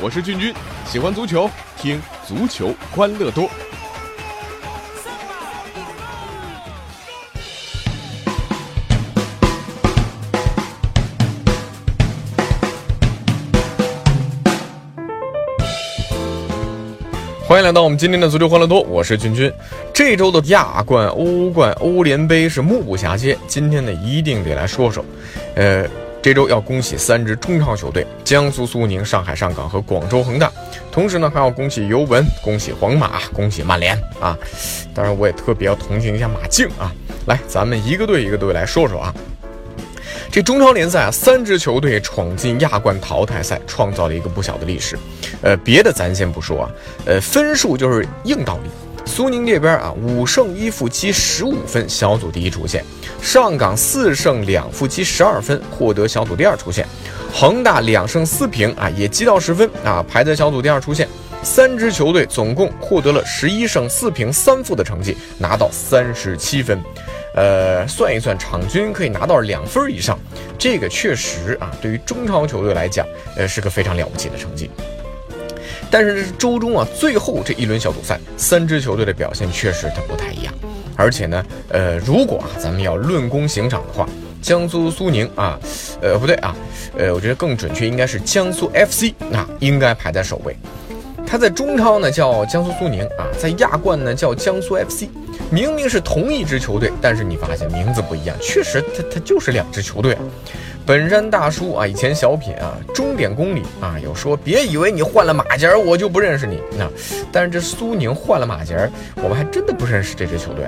我是俊君，喜欢足球，听足球欢乐多。欢迎来到我们今天的足球欢乐多，我是君君。这周的亚冠、欧冠、欧联杯是目不暇接，今天呢一定得来说说。呃，这周要恭喜三支中超球队：江苏苏宁、上海上港和广州恒大。同时呢，还要恭喜尤文，恭喜皇马，恭喜曼联啊！当然，我也特别要同情一下马竞啊。来，咱们一个队一个队来说说啊。这中超联赛啊，三支球队闯进亚冠淘汰赛，创造了一个不小的历史。呃，别的咱先不说啊，呃，分数就是硬道理。苏宁这边啊，五胜一负七，十五分，小组第一出线；上港四胜两负七，十二分，获得小组第二出线；恒大两胜四平啊，也积到十分啊，排在小组第二出线。三支球队总共获得了十一胜四平三负的成绩，拿到三十七分。呃，算一算，场均可以拿到两分以上，这个确实啊，对于中超球队来讲，呃，是个非常了不起的成绩。但是这是周中啊，最后这一轮小组赛，三支球队的表现确实它不太一样。而且呢，呃，如果啊，咱们要论功行赏的话，江苏苏宁啊，呃，不对啊，呃，我觉得更准确应该是江苏 FC，那应该排在首位。他在中超呢叫江苏苏宁啊，在亚冠呢叫江苏 FC。明明是同一支球队，但是你发现名字不一样，确实，他他就是两支球队。本山大叔啊，以前小品啊，终点公里啊，有说别以为你换了马甲我就不认识你。那，但是这苏宁换了马甲我们还真的不认识这支球队。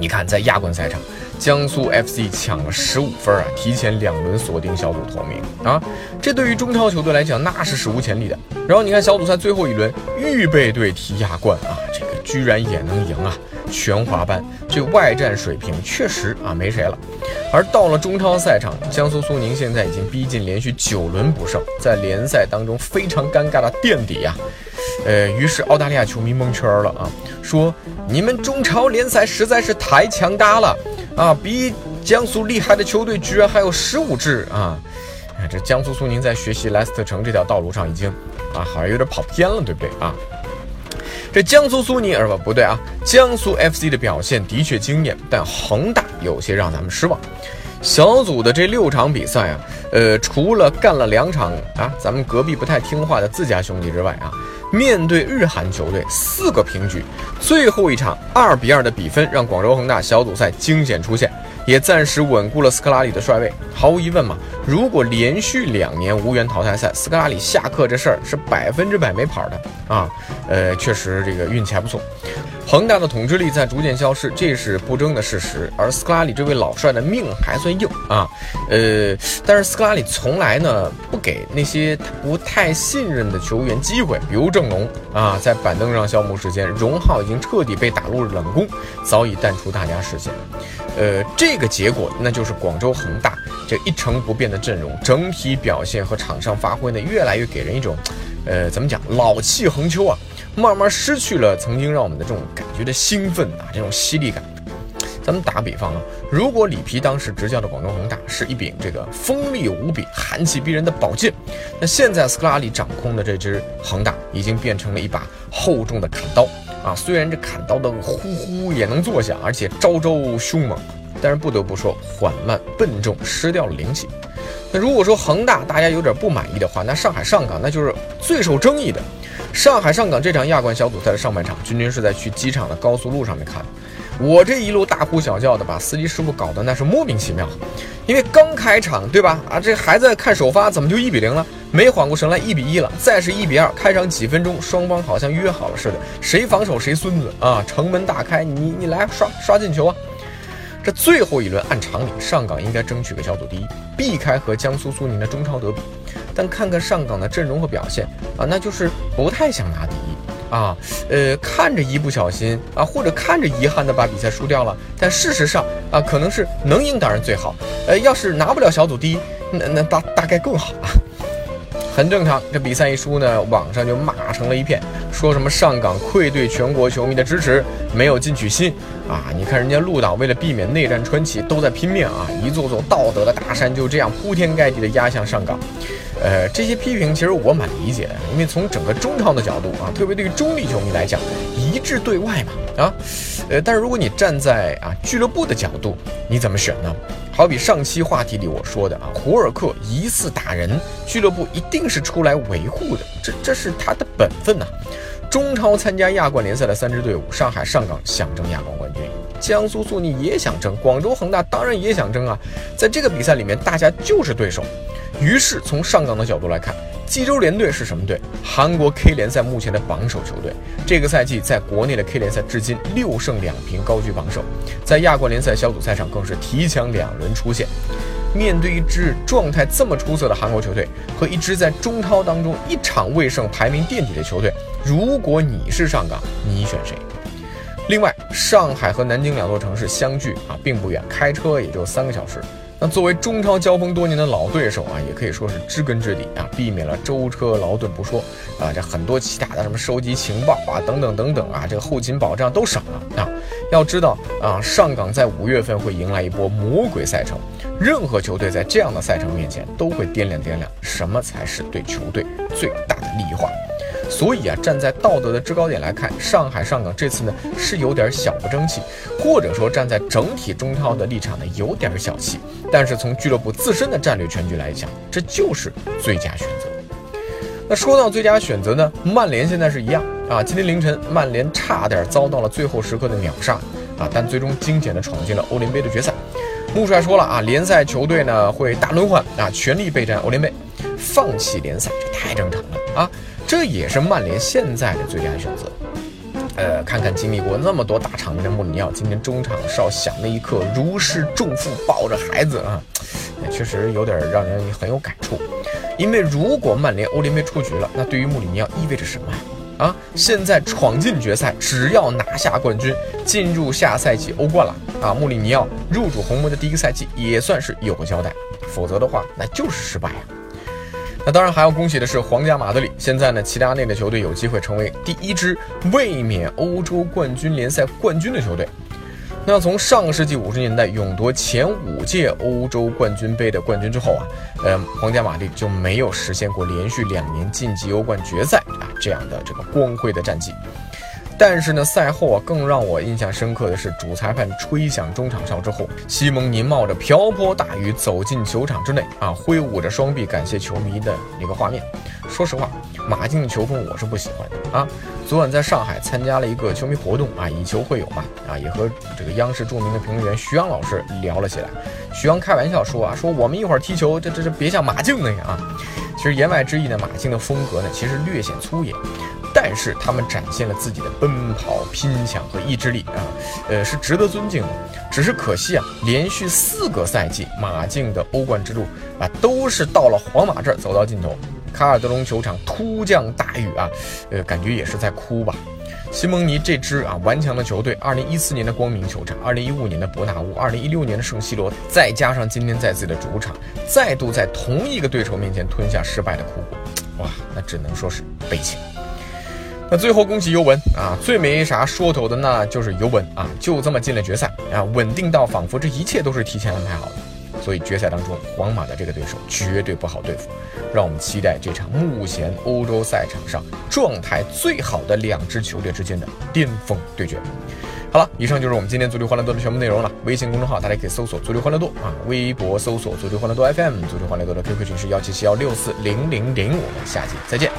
你看，在亚冠赛场，江苏 FC 抢了十五分啊，提前两轮锁定小组头名啊，这对于中超球队来讲那是史无前例的。然后你看小组赛最后一轮，预备队踢亚冠啊，这个居然也能赢啊！全华班这外战水平确实啊没谁了，而到了中超赛场，江苏苏宁现在已经逼近连续九轮不胜，在联赛当中非常尴尬的垫底呀。呃，于是澳大利亚球迷蒙圈了啊，说你们中超联赛实在是太强大了啊，比江苏厉害的球队居然还有十五支啊！这江苏苏宁在学习莱斯特城这条道路上已经啊好像有点跑偏了，对不对啊？这江苏苏宁，呃不不对啊，江苏 FC 的表现的确惊艳，但恒大有些让咱们失望。小组的这六场比赛啊，呃，除了干了两场啊，咱们隔壁不太听话的自家兄弟之外啊，面对日韩球队四个平局，最后一场二比二的比分让广州恒大小组赛惊险出现。也暂时稳固了斯科拉里的帅位。毫无疑问嘛，如果连续两年无缘淘汰赛，斯科拉里下课这事儿是百分之百没跑的啊。呃，确实这个运气还不错。恒大的统治力在逐渐消失，这是不争的事实。而斯科拉里这位老帅的命还算硬啊。呃，但是斯科拉里从来呢不给那些不太信任的球员机会，比如郑龙啊，在板凳上消磨时间。荣浩已经彻底被打入冷宫，早已淡出大家视线。呃，这个结果那就是广州恒大这一成不变的阵容，整体表现和场上发挥呢，越来越给人一种，呃，怎么讲，老气横秋啊，慢慢失去了曾经让我们的这种感觉的兴奋啊，这种犀利感。咱们打比方啊，如果里皮当时执教的广州恒大是一柄这个锋利无比、寒气逼人的宝剑，那现在斯科拉里掌控的这支恒大已经变成了一把厚重的砍刀。啊，虽然这砍刀的呼呼也能作响，而且招招凶猛，但是不得不说缓慢笨重，失掉了灵气。那如果说恒大大家有点不满意的话，那上海上港那就是最受争议的。上海上港这场亚冠小组赛的上半场，君君是在去机场的高速路上面看的。我这一路大呼小叫的，把司机师傅搞得那是莫名其妙。因为刚开场，对吧？啊，这还在看首发，怎么就一比零了？没缓过神来，一比一了，再是一比二。开场几分钟，双方好像约好了似的，谁防守谁孙子啊！城门大开，你你来刷刷进球啊！这最后一轮，按常理，上港应该争取个小组第一，避开和江苏苏宁的中超德比。但看看上港的阵容和表现啊，那就是不太想拿第一啊。呃，看着一不小心啊，或者看着遗憾的把比赛输掉了，但事实上啊，可能是能赢当然最好。呃，要是拿不了小组第一，那那大大概更好啊。很正常，这比赛一输呢，网上就骂成了一片，说什么上港愧对全国球迷的支持，没有进取心啊！你看人家陆党为了避免内战川起，都在拼命啊！一座座道德的大山就这样铺天盖地的压向上港。呃，这些批评其实我蛮理解的，因为从整个中超的角度啊，特别对于中立球迷来讲，一致对外嘛啊。呃，但是如果你站在啊俱乐部的角度，你怎么选呢？好比上期话题里我说的啊，胡尔克疑似打人，俱乐部一定是出来维护的，这这是他的本分呐。中超参加亚冠联赛的三支队伍，上海上港想争亚冠冠军，江苏苏宁也想争，广州恒大当然也想争啊。在这个比赛里面，大家就是对手。于是从上港的角度来看，济州联队是什么队？韩国 K 联赛目前的榜首球队，这个赛季在国内的 K 联赛至今六胜两平，高居榜首，在亚冠联赛小组赛上更是提前两轮出线。面对一支状态这么出色的韩国球队，和一支在中超当中一场未胜、排名垫底的球队。如果你是上港，你选谁？另外，上海和南京两座城市相距啊并不远，开车也就三个小时。那作为中超交锋多年的老对手啊，也可以说是知根知底啊，避免了舟车劳顿不说啊，这很多其他的什么收集情报啊等等等等啊，这个后勤保障都省了啊。要知道啊，上港在五月份会迎来一波魔鬼赛程，任何球队在这样的赛程面前都会掂量掂量什么才是对球队最大的利益化。所以啊，站在道德的制高点来看，上海上港这次呢是有点小不争气，或者说站在整体中超的立场呢有点小气。但是从俱乐部自身的战略全局来讲，这就是最佳选择。那说到最佳选择呢，曼联现在是一样啊。今天凌晨，曼联差点遭到了最后时刻的秒杀啊，但最终惊险的闯进了欧联杯的决赛。穆帅说了啊，联赛球队呢会大轮换啊，全力备战欧联杯，放弃联赛这太正常了啊。这也是曼联现在的最佳选择。呃，看看经历过那么多大场面的穆里尼奥，今天中场哨响那一刻如释重负，抱着孩子啊，也确实有点让人很有感触。因为如果曼联欧联杯出局了，那对于穆里尼奥意味着什么啊？现在闯进决赛，只要拿下冠军，进入下赛季欧冠了啊！穆里尼奥入主红魔的第一个赛季也算是有个交代，否则的话那就是失败啊。那当然还要恭喜的是皇家马德里，现在呢，齐达内的球队有机会成为第一支卫冕欧洲冠军联赛冠军的球队。那从上世纪五十年代勇夺前五届欧洲冠军杯的冠军之后啊，呃，皇家马德就没有实现过连续两年晋级欧冠决赛啊这样的这个光辉的战绩。但是呢，赛后啊，更让我印象深刻的是，主裁判吹响中场哨之后，西蒙尼冒着瓢泼大雨走进球场之内啊，挥舞着双臂感谢球迷的那个画面。说实话，马竞的球风我是不喜欢的啊。昨晚在上海参加了一个球迷活动啊，以球会友嘛啊，也和这个央视著名的评论员徐阳老师聊了起来。徐阳开玩笑说啊，说我们一会儿踢球，这这这别像马竞那样啊。其实言外之意呢，马竞的风格呢，其实略显粗野。但是他们展现了自己的奔跑、拼抢和意志力啊，呃，是值得尊敬的。只是可惜啊，连续四个赛季马竞的欧冠之路啊，都是到了皇马这儿走到尽头。卡尔德隆球场突降大雨啊，呃，感觉也是在哭吧。西蒙尼这支啊顽强的球队，二零一四年的光明球场，二零一五年的伯纳乌，二零一六年的圣西罗，再加上今天在自己的主场，再度在同一个对手面前吞下失败的苦果，哇，那只能说是悲情。那最后恭喜尤文啊，最没啥说头的那就是尤文啊，就这么进了决赛啊，稳定到仿佛这一切都是提前安排好的。所以决赛当中，皇马的这个对手绝对不好对付，让我们期待这场目前欧洲赛场上状态最好的两支球队之间的巅峰对决。好了，以上就是我们今天足球欢乐多的全部内容了。微信公众号大家可以搜索“足球欢乐多”啊，微博搜索“足球欢乐多 FM”，足球欢乐多的 QQ 群是幺七七幺六四零零零。我们下期再见。